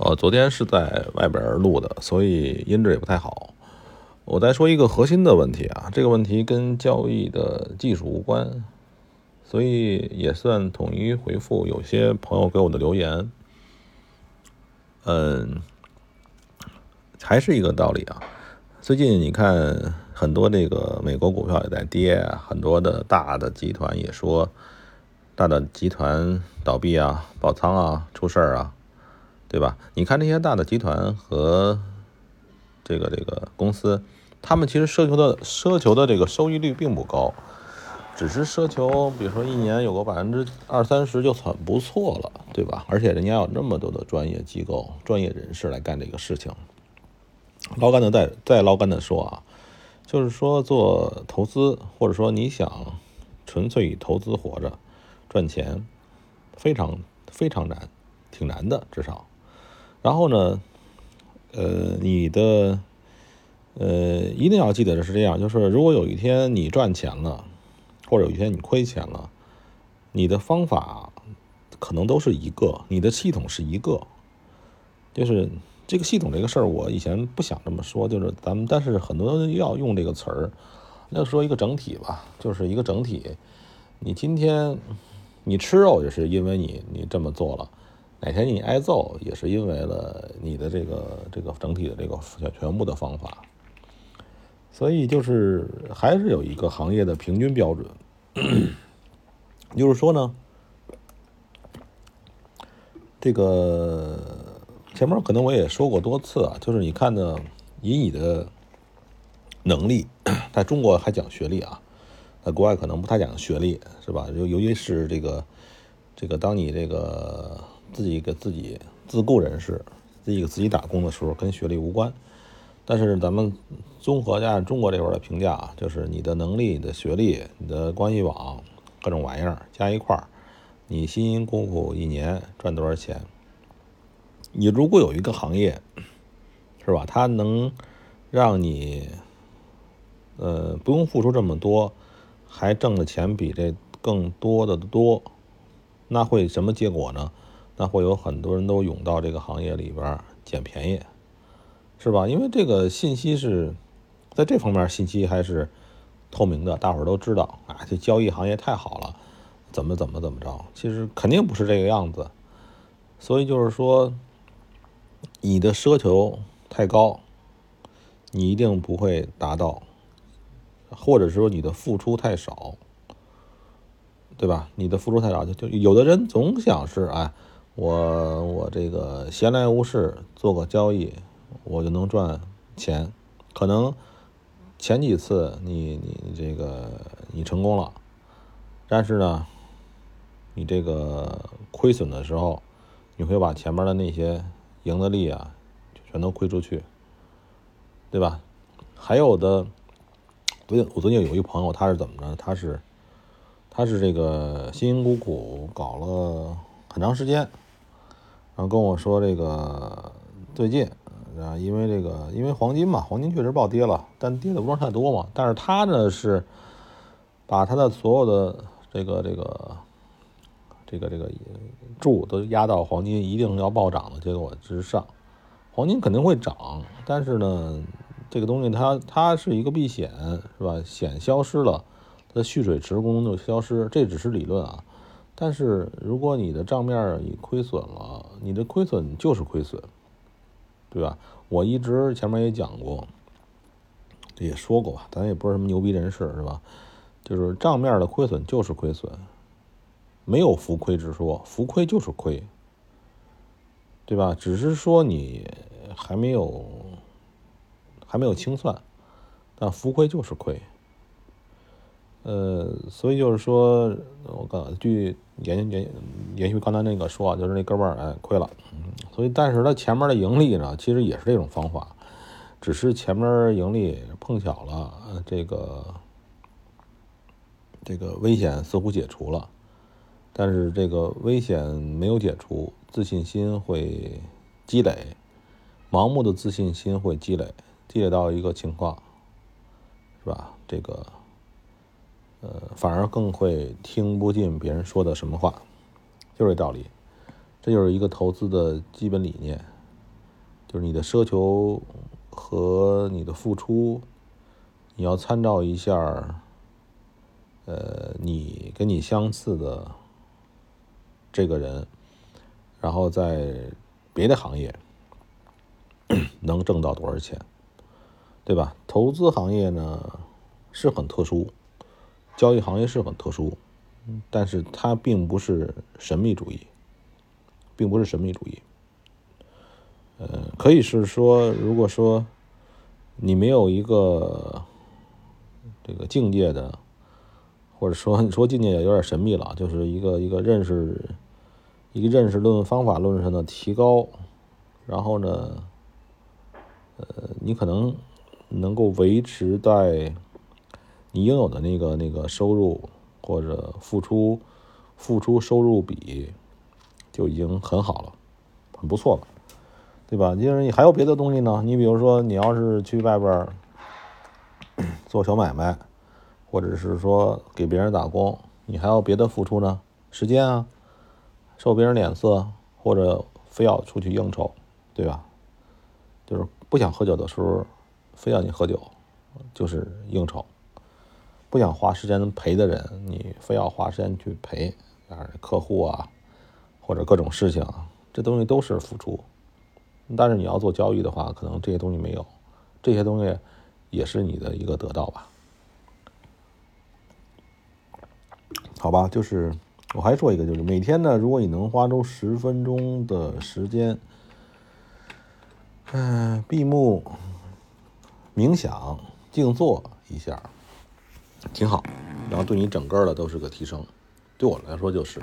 呃，昨天是在外边录的，所以音质也不太好。我再说一个核心的问题啊，这个问题跟交易的技术无关，所以也算统一回复有些朋友给我的留言。嗯，还是一个道理啊。最近你看，很多这个美国股票也在跌，很多的大的集团也说，大的集团倒闭啊、爆仓啊、出事儿啊。对吧？你看这些大的集团和这个这个公司，他们其实奢求的奢求的这个收益率并不高，只是奢求，比如说一年有个百分之二三十就很不错了，对吧？而且人家有那么多的专业机构、专业人士来干这个事情。捞干的再再捞干的说啊，就是说做投资，或者说你想纯粹以投资活着赚钱，非常非常难，挺难的，至少。然后呢，呃，你的，呃，一定要记得的是这样，就是如果有一天你赚钱了，或者有一天你亏钱了，你的方法可能都是一个，你的系统是一个，就是这个系统这个事儿，我以前不想这么说，就是咱们，但是很多人要用这个词儿，要说一个整体吧，就是一个整体。你今天你吃肉，也是因为你你这么做了。哪天你挨揍，也是因为了你的这个这个整体的这个全全部的方法，所以就是还是有一个行业的平均标准，就是说呢，这个前面可能我也说过多次啊，就是你看呢，以你的能力，在中国还讲学历啊，在国外可能不太讲学历，是吧？尤尤其是这个这个，当你这个。自己给自己自雇人士，自己给自己打工的时候，跟学历无关。但是咱们综合一下中国这边的评价啊，就是你的能力、你的学历、你的关系网，各种玩意儿加一块儿，你辛辛苦苦一年赚多少钱？你如果有一个行业，是吧？它能让你，呃，不用付出这么多，还挣的钱比这更多的多，那会什么结果呢？那会有很多人都涌到这个行业里边捡便宜，是吧？因为这个信息是在这方面信息还是透明的，大伙儿都知道啊。这交易行业太好了，怎么怎么怎么着？其实肯定不是这个样子。所以就是说，你的奢求太高，你一定不会达到；或者说你的付出太少，对吧？你的付出太少，就就有的人总想是哎。我我这个闲来无事做个交易，我就能赚钱。可能前几次你你这个你成功了，但是呢，你这个亏损的时候，你会把前面的那些赢的利啊，全都亏出去，对吧？还有的，最近我最近有一朋友，他是怎么着？他是他是这个辛辛苦苦搞了很长时间。然后跟我说这个最近啊，因为这个因为黄金嘛，黄金确实暴跌了，但跌的不是太多嘛。但是他呢是把他的所有的这个这个这个这个注都压到黄金一定要暴涨的结果之上。黄金肯定会涨，但是呢，这个东西它它是一个避险，是吧？险消失了，它蓄水池功能就消失，这只是理论啊。但是如果你的账面已亏损了，你的亏损就是亏损，对吧？我一直前面也讲过，也说过吧，咱也不是什么牛逼人士，是吧？就是账面的亏损就是亏损，没有浮亏之说，浮亏就是亏，对吧？只是说你还没有还没有清算，但浮亏就是亏。呃，所以就是说，我刚据延延延续刚才那个说啊，就是那哥们儿哎亏了，所以但是他前面的盈利呢，其实也是这种方法，只是前面盈利碰巧了，这个这个危险似乎解除了，但是这个危险没有解除，自信心会积累，盲目的自信心会积累，积累到一个情况，是吧？这个。呃，反而更会听不进别人说的什么话，就是这道理。这就是一个投资的基本理念。就是你的奢求和你的付出，你要参照一下，呃，你跟你相似的这个人，然后在别的行业 能挣到多少钱，对吧？投资行业呢是很特殊，交易行业是很特殊，但是它并不是神秘主义，并不是神秘主义。呃，可以是说，如果说你没有一个这个境界的，或者说你说境界也有点神秘了，就是一个一个认识，一个认识论方法论上的提高，然后呢，呃，你可能能够维持在你应有的那个那个收入或者付出付出收入比就已经很好了，很不错了。对吧？就是你还有别的东西呢。你比如说，你要是去外边 做小买卖，或者是说给别人打工，你还要别的付出呢，时间啊，受别人脸色，或者非要出去应酬，对吧？就是不想喝酒的时候，非要你喝酒，就是应酬；不想花时间陪的人，你非要花时间去陪，啊，客户啊，或者各种事情，这东西都是付出。但是你要做交易的话，可能这些东西没有，这些东西也是你的一个得到吧？好吧，就是我还说一个，就是每天呢，如果你能花出十分钟的时间，嗯，闭目冥想、静坐一下，挺好，然后对你整个的都是个提升，对我来说就是。